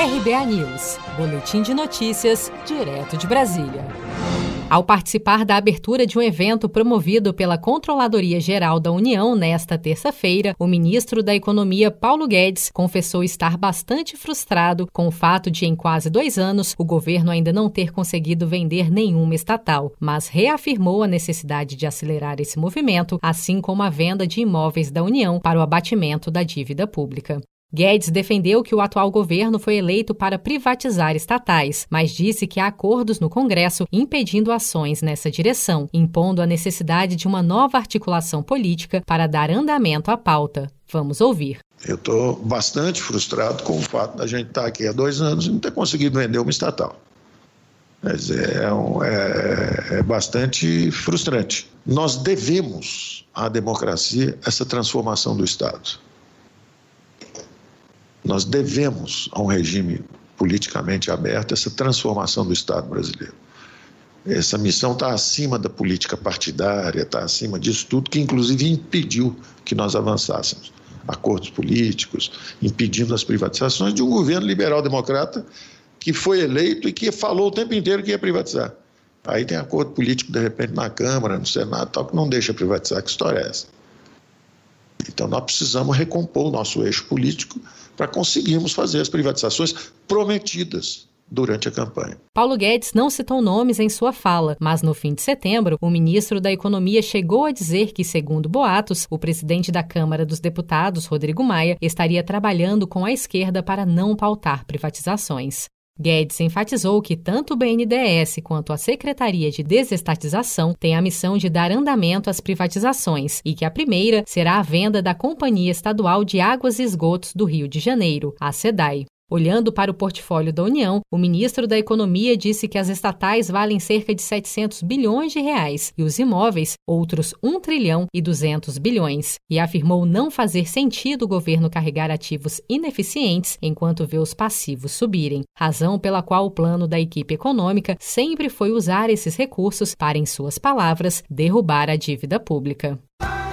RBA News, Boletim de Notícias, direto de Brasília. Ao participar da abertura de um evento promovido pela Controladoria Geral da União nesta terça-feira, o ministro da Economia, Paulo Guedes, confessou estar bastante frustrado com o fato de, em quase dois anos, o governo ainda não ter conseguido vender nenhuma estatal, mas reafirmou a necessidade de acelerar esse movimento, assim como a venda de imóveis da União para o abatimento da dívida pública. Guedes defendeu que o atual governo foi eleito para privatizar estatais, mas disse que há acordos no Congresso impedindo ações nessa direção, impondo a necessidade de uma nova articulação política para dar andamento à pauta. Vamos ouvir. Eu estou bastante frustrado com o fato da gente estar aqui há dois anos e não ter conseguido vender uma estatal. Mas é, um, é, é bastante frustrante. Nós devemos à democracia essa transformação do Estado. Nós devemos a um regime politicamente aberto essa transformação do Estado brasileiro. Essa missão está acima da política partidária, está acima disso tudo, que inclusive impediu que nós avançássemos. Acordos políticos, impedindo as privatizações de um governo liberal-democrata que foi eleito e que falou o tempo inteiro que ia privatizar. Aí tem acordo político, de repente, na Câmara, no Senado, tal, que não deixa privatizar. Que história é essa? Então, nós precisamos recompor o nosso eixo político para conseguirmos fazer as privatizações prometidas durante a campanha. Paulo Guedes não citou nomes em sua fala, mas no fim de setembro, o ministro da Economia chegou a dizer que, segundo boatos, o presidente da Câmara dos Deputados, Rodrigo Maia, estaria trabalhando com a esquerda para não pautar privatizações. Guedes enfatizou que tanto o BNDES quanto a Secretaria de Desestatização têm a missão de dar andamento às privatizações e que a primeira será a venda da Companhia Estadual de Águas e Esgotos do Rio de Janeiro, a SEDAI. Olhando para o portfólio da União, o ministro da Economia disse que as estatais valem cerca de 700 bilhões de reais e os imóveis outros 1 trilhão e 200 bilhões, e afirmou não fazer sentido o governo carregar ativos ineficientes enquanto vê os passivos subirem, razão pela qual o plano da equipe econômica sempre foi usar esses recursos para, em suas palavras, derrubar a dívida pública.